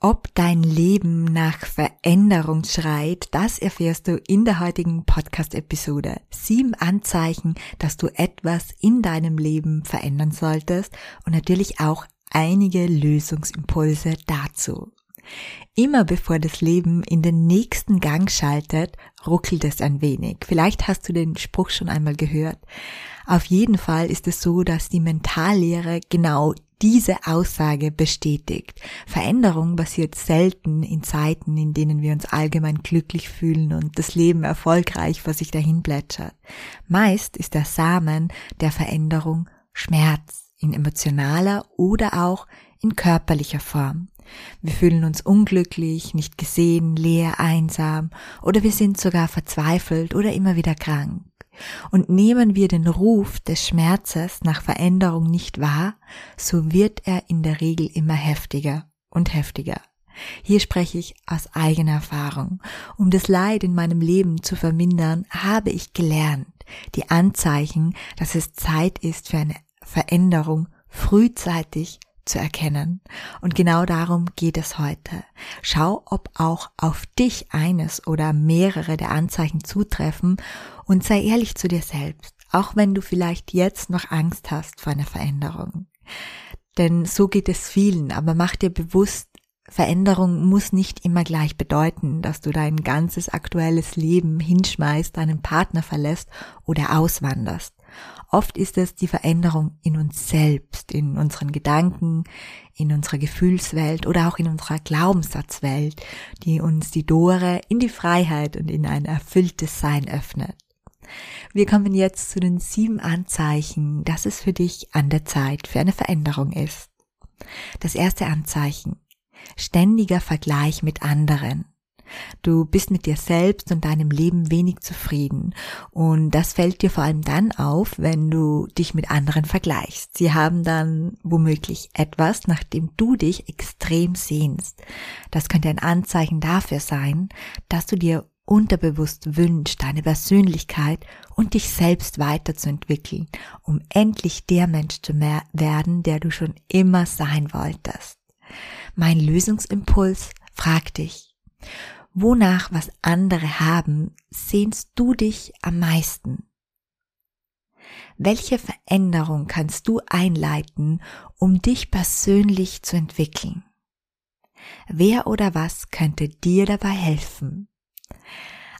Ob dein Leben nach Veränderung schreit, das erfährst du in der heutigen Podcast-Episode. Sieben Anzeichen, dass du etwas in deinem Leben verändern solltest und natürlich auch einige Lösungsimpulse dazu. Immer bevor das Leben in den nächsten Gang schaltet, ruckelt es ein wenig. Vielleicht hast du den Spruch schon einmal gehört. Auf jeden Fall ist es so, dass die Mentallehre genau diese Aussage bestätigt. Veränderung passiert selten in Zeiten, in denen wir uns allgemein glücklich fühlen und das Leben erfolgreich vor sich dahin plätschert. Meist ist der Samen der Veränderung Schmerz in emotionaler oder auch in körperlicher Form. Wir fühlen uns unglücklich, nicht gesehen, leer, einsam oder wir sind sogar verzweifelt oder immer wieder krank. Und nehmen wir den Ruf des Schmerzes nach Veränderung nicht wahr, so wird er in der Regel immer heftiger und heftiger. Hier spreche ich aus eigener Erfahrung. Um das Leid in meinem Leben zu vermindern, habe ich gelernt, die Anzeichen, dass es Zeit ist für eine Veränderung frühzeitig zu erkennen. Und genau darum geht es heute. Schau, ob auch auf dich eines oder mehrere der Anzeichen zutreffen und sei ehrlich zu dir selbst, auch wenn du vielleicht jetzt noch Angst hast vor einer Veränderung. Denn so geht es vielen, aber mach dir bewusst, Veränderung muss nicht immer gleich bedeuten, dass du dein ganzes aktuelles Leben hinschmeißt, deinen Partner verlässt oder auswanderst. Oft ist es die Veränderung in uns selbst, in unseren Gedanken, in unserer Gefühlswelt oder auch in unserer Glaubenssatzwelt, die uns die Tore in die Freiheit und in ein erfülltes Sein öffnet. Wir kommen jetzt zu den sieben Anzeichen, dass es für dich an der Zeit für eine Veränderung ist. Das erste Anzeichen. Ständiger Vergleich mit anderen. Du bist mit dir selbst und deinem Leben wenig zufrieden. Und das fällt dir vor allem dann auf, wenn du dich mit anderen vergleichst. Sie haben dann womöglich etwas, nach dem du dich extrem sehnst. Das könnte ein Anzeichen dafür sein, dass du dir unterbewusst wünscht, deine Persönlichkeit und dich selbst weiterzuentwickeln, um endlich der Mensch zu werden, der du schon immer sein wolltest. Mein Lösungsimpuls frag dich, wonach was andere haben, sehnst du dich am meisten? Welche Veränderung kannst du einleiten, um dich persönlich zu entwickeln? Wer oder was könnte dir dabei helfen?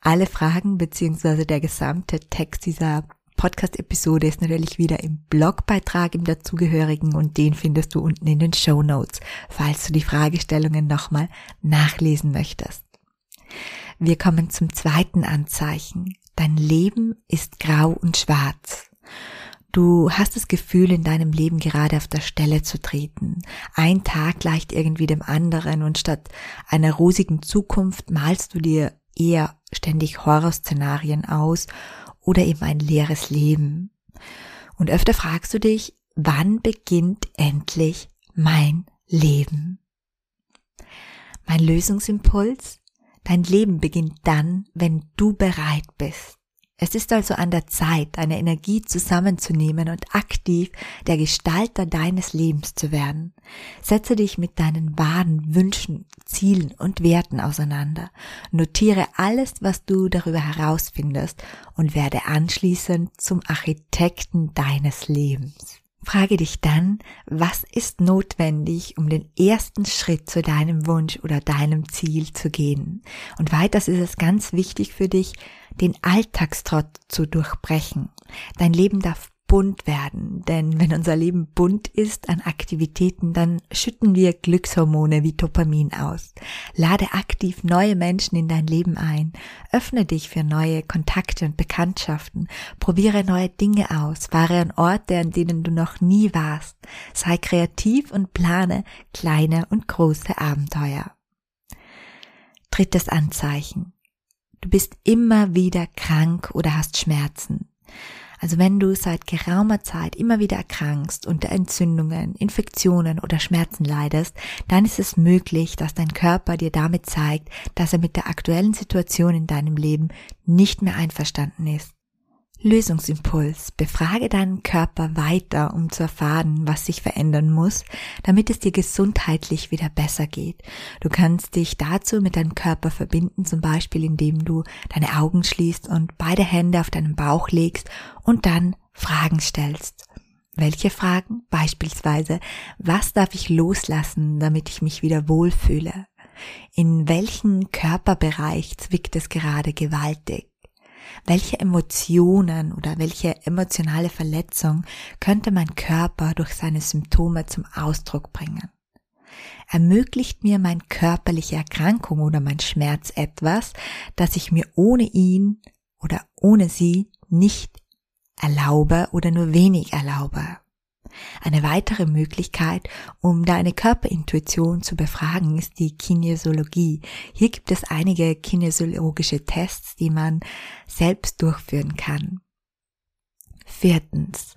Alle Fragen beziehungsweise der gesamte Text dieser Podcast-Episode ist natürlich wieder im Blogbeitrag im dazugehörigen und den findest du unten in den Show Notes, falls du die Fragestellungen nochmal nachlesen möchtest. Wir kommen zum zweiten Anzeichen. Dein Leben ist grau und schwarz. Du hast das Gefühl, in deinem Leben gerade auf der Stelle zu treten. Ein Tag gleicht irgendwie dem anderen und statt einer rosigen Zukunft malst du dir eher ständig Horrorszenarien aus oder eben ein leeres Leben. Und öfter fragst du dich, wann beginnt endlich mein Leben? Mein Lösungsimpuls? Dein Leben beginnt dann, wenn du bereit bist. Es ist also an der Zeit, deine Energie zusammenzunehmen und aktiv der Gestalter deines Lebens zu werden. Setze dich mit deinen wahren Wünschen, Zielen und Werten auseinander. Notiere alles, was du darüber herausfindest und werde anschließend zum Architekten deines Lebens. Frage dich dann, was ist notwendig, um den ersten Schritt zu deinem Wunsch oder deinem Ziel zu gehen. Und weiters ist es ganz wichtig für dich, den Alltagstrott zu durchbrechen. Dein Leben darf bunt werden, denn wenn unser Leben bunt ist an Aktivitäten, dann schütten wir Glückshormone wie Dopamin aus. Lade aktiv neue Menschen in dein Leben ein, öffne dich für neue Kontakte und Bekanntschaften, probiere neue Dinge aus, fahre an Orte, an denen du noch nie warst, sei kreativ und plane kleine und große Abenteuer. Drittes Anzeichen. Du bist immer wieder krank oder hast Schmerzen. Also wenn du seit geraumer Zeit immer wieder erkrankst unter Entzündungen, Infektionen oder Schmerzen leidest, dann ist es möglich, dass dein Körper dir damit zeigt, dass er mit der aktuellen Situation in deinem Leben nicht mehr einverstanden ist. Lösungsimpuls. Befrage deinen Körper weiter, um zu erfahren, was sich verändern muss, damit es dir gesundheitlich wieder besser geht. Du kannst dich dazu mit deinem Körper verbinden, zum Beispiel indem du deine Augen schließt und beide Hände auf deinen Bauch legst und dann Fragen stellst. Welche Fragen? Beispielsweise, was darf ich loslassen, damit ich mich wieder wohlfühle? In welchen Körperbereich zwickt es gerade gewaltig? Welche Emotionen oder welche emotionale Verletzung könnte mein Körper durch seine Symptome zum Ausdruck bringen? Ermöglicht mir mein körperliche Erkrankung oder mein Schmerz etwas, das ich mir ohne ihn oder ohne sie nicht erlaube oder nur wenig erlaube? Eine weitere Möglichkeit, um deine Körperintuition zu befragen, ist die Kinesiologie. Hier gibt es einige kinesiologische Tests, die man selbst durchführen kann. Viertens.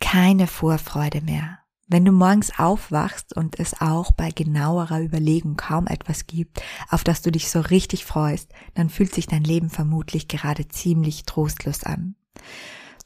Keine Vorfreude mehr. Wenn du morgens aufwachst und es auch bei genauerer Überlegung kaum etwas gibt, auf das du dich so richtig freust, dann fühlt sich dein Leben vermutlich gerade ziemlich trostlos an.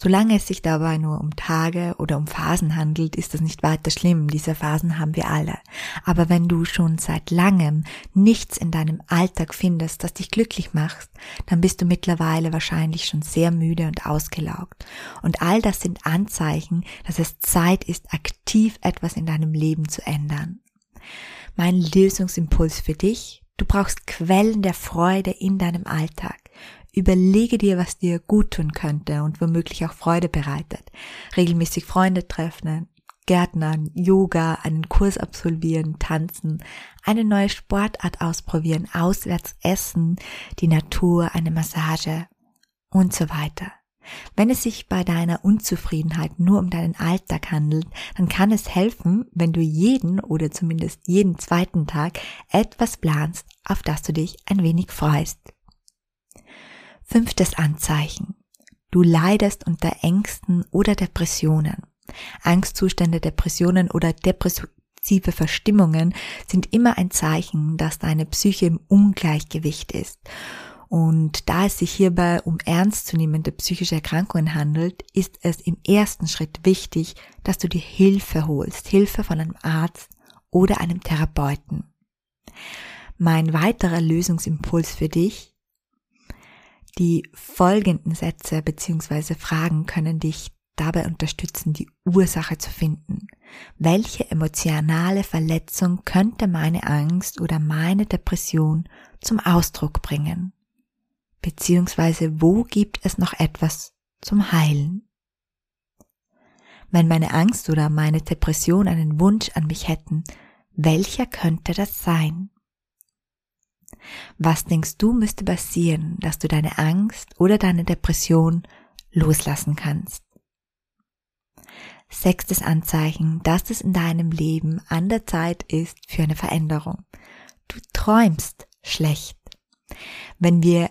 Solange es sich dabei nur um Tage oder um Phasen handelt, ist das nicht weiter schlimm. Diese Phasen haben wir alle. Aber wenn du schon seit langem nichts in deinem Alltag findest, das dich glücklich macht, dann bist du mittlerweile wahrscheinlich schon sehr müde und ausgelaugt. Und all das sind Anzeichen, dass es Zeit ist, aktiv etwas in deinem Leben zu ändern. Mein Lösungsimpuls für dich, du brauchst Quellen der Freude in deinem Alltag. Überlege dir, was dir gut tun könnte und womöglich auch Freude bereitet. Regelmäßig Freunde treffen, Gärtnern, Yoga, einen Kurs absolvieren, tanzen, eine neue Sportart ausprobieren, auswärts essen, die Natur, eine Massage und so weiter. Wenn es sich bei deiner Unzufriedenheit nur um deinen Alltag handelt, dann kann es helfen, wenn du jeden oder zumindest jeden zweiten Tag etwas planst, auf das du dich ein wenig freust. Fünftes Anzeichen. Du leidest unter Ängsten oder Depressionen. Angstzustände, Depressionen oder depressive Verstimmungen sind immer ein Zeichen, dass deine Psyche im Ungleichgewicht ist. Und da es sich hierbei um ernstzunehmende psychische Erkrankungen handelt, ist es im ersten Schritt wichtig, dass du dir Hilfe holst, Hilfe von einem Arzt oder einem Therapeuten. Mein weiterer Lösungsimpuls für dich die folgenden Sätze bzw. Fragen können dich dabei unterstützen, die Ursache zu finden. Welche emotionale Verletzung könnte meine Angst oder meine Depression zum Ausdruck bringen? Beziehungsweise wo gibt es noch etwas zum Heilen? Wenn meine Angst oder meine Depression einen Wunsch an mich hätten, welcher könnte das sein? Was denkst du müsste passieren, dass du deine Angst oder deine Depression loslassen kannst? Sechstes Anzeichen, dass es in deinem Leben an der Zeit ist für eine Veränderung. Du träumst schlecht. Wenn wir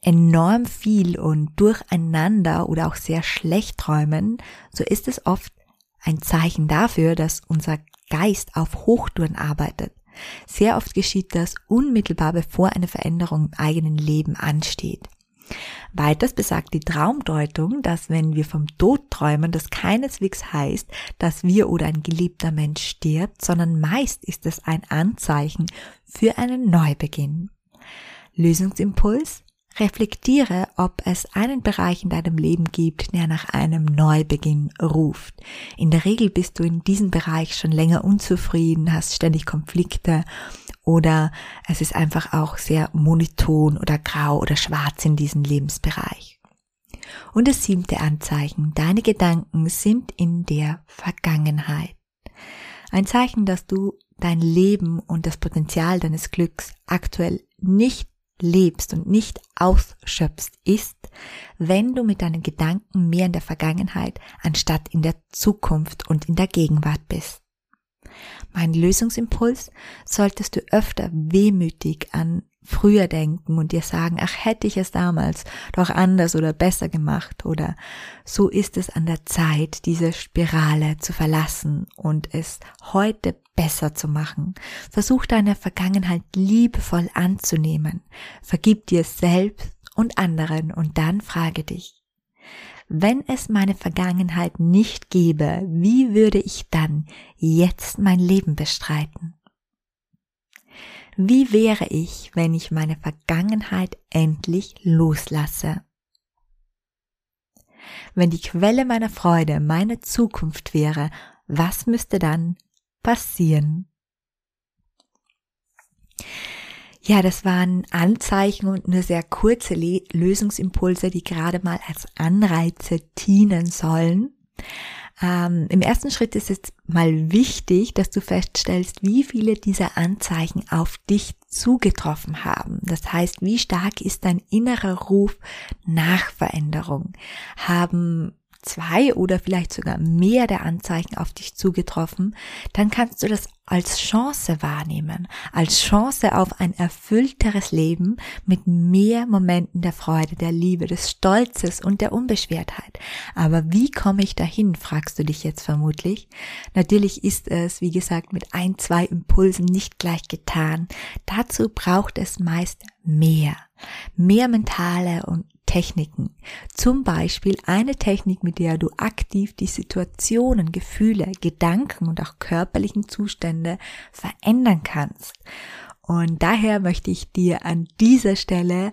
enorm viel und durcheinander oder auch sehr schlecht träumen, so ist es oft ein Zeichen dafür, dass unser Geist auf Hochtouren arbeitet. Sehr oft geschieht das unmittelbar bevor eine Veränderung im eigenen Leben ansteht. Weiters besagt die Traumdeutung, dass wenn wir vom Tod träumen, das keineswegs heißt, dass wir oder ein geliebter Mensch stirbt, sondern meist ist es ein Anzeichen für einen Neubeginn. Lösungsimpuls? Reflektiere, ob es einen Bereich in deinem Leben gibt, der nach einem Neubeginn ruft. In der Regel bist du in diesem Bereich schon länger unzufrieden, hast ständig Konflikte oder es ist einfach auch sehr monoton oder grau oder schwarz in diesem Lebensbereich. Und das siebte Anzeichen, deine Gedanken sind in der Vergangenheit. Ein Zeichen, dass du dein Leben und das Potenzial deines Glücks aktuell nicht lebst und nicht ausschöpfst, ist, wenn du mit deinen Gedanken mehr in der Vergangenheit anstatt in der Zukunft und in der Gegenwart bist. Mein Lösungsimpuls solltest du öfter wehmütig an früher denken und dir sagen, ach hätte ich es damals doch anders oder besser gemacht oder so ist es an der Zeit, diese Spirale zu verlassen und es heute besser zu machen. Versuch deine Vergangenheit liebevoll anzunehmen. Vergib dir selbst und anderen und dann frage dich, wenn es meine Vergangenheit nicht gäbe, wie würde ich dann jetzt mein Leben bestreiten? Wie wäre ich, wenn ich meine Vergangenheit endlich loslasse? Wenn die Quelle meiner Freude meine Zukunft wäre, was müsste dann passieren? Ja, das waren Anzeichen und nur sehr kurze Le Lösungsimpulse, die gerade mal als Anreize dienen sollen. Ähm, Im ersten Schritt ist es mal wichtig, dass du feststellst, wie viele dieser Anzeichen auf dich zugetroffen haben. Das heißt, wie stark ist dein innerer Ruf nach Veränderung? Haben zwei oder vielleicht sogar mehr der Anzeichen auf dich zugetroffen, dann kannst du das als Chance wahrnehmen, als Chance auf ein erfüllteres Leben mit mehr Momenten der Freude, der Liebe, des Stolzes und der Unbeschwertheit. Aber wie komme ich dahin, fragst du dich jetzt vermutlich. Natürlich ist es, wie gesagt, mit ein, zwei Impulsen nicht gleich getan. Dazu braucht es meist mehr. Mehr mentale und Techniken. Zum Beispiel eine Technik, mit der du aktiv die Situationen, Gefühle, Gedanken und auch körperlichen Zustände verändern kannst. Und daher möchte ich dir an dieser Stelle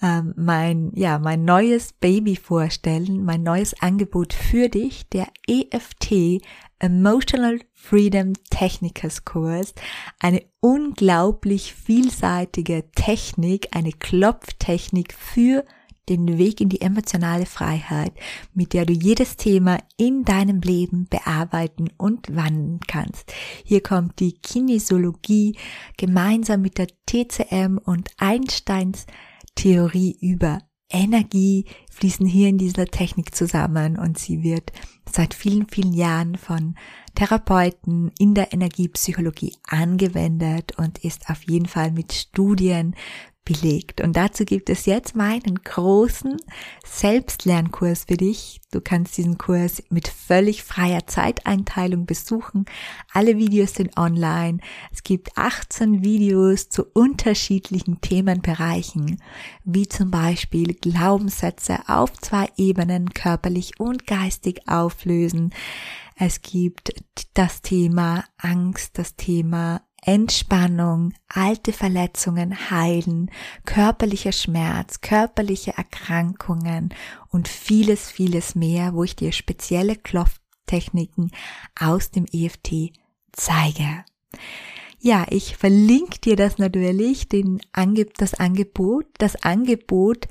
ähm, mein, ja, mein neues Baby vorstellen, mein neues Angebot für dich, der EFT Emotional Freedom Technikers Kurs. Eine unglaublich vielseitige Technik, eine Klopftechnik für den Weg in die emotionale Freiheit, mit der du jedes Thema in deinem Leben bearbeiten und wandeln kannst. Hier kommt die Kinesiologie gemeinsam mit der TCM und Einsteins Theorie über Energie fließen hier in dieser Technik zusammen und sie wird seit vielen, vielen Jahren von Therapeuten in der Energiepsychologie angewendet und ist auf jeden Fall mit Studien belegt. Und dazu gibt es jetzt meinen großen Selbstlernkurs für dich. Du kannst diesen Kurs mit völlig freier Zeiteinteilung besuchen. Alle Videos sind online. Es gibt 18 Videos zu unterschiedlichen Themenbereichen, wie zum Beispiel Glaubenssätze auf zwei Ebenen körperlich und geistig auflösen. Es gibt das Thema Angst, das Thema Entspannung, alte Verletzungen heilen, körperlicher Schmerz, körperliche Erkrankungen und vieles, vieles mehr, wo ich dir spezielle Klopftechniken aus dem EFT zeige. Ja, ich verlinke dir das natürlich, den Angeb das Angebot. Das Angebot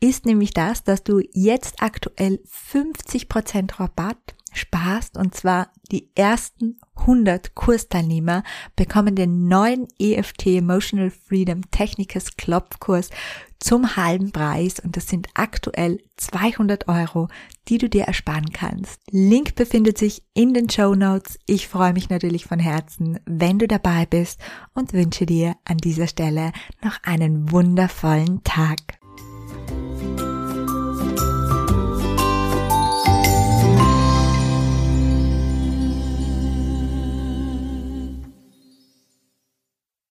ist nämlich das, dass du jetzt aktuell 50% Rabatt sparst und zwar die ersten 100 Kursteilnehmer bekommen den neuen EFT Emotional Freedom Technikers Klopfkurs zum halben Preis und das sind aktuell 200 Euro, die du dir ersparen kannst. Link befindet sich in den Show Notes. Ich freue mich natürlich von Herzen, wenn du dabei bist und wünsche dir an dieser Stelle noch einen wundervollen Tag.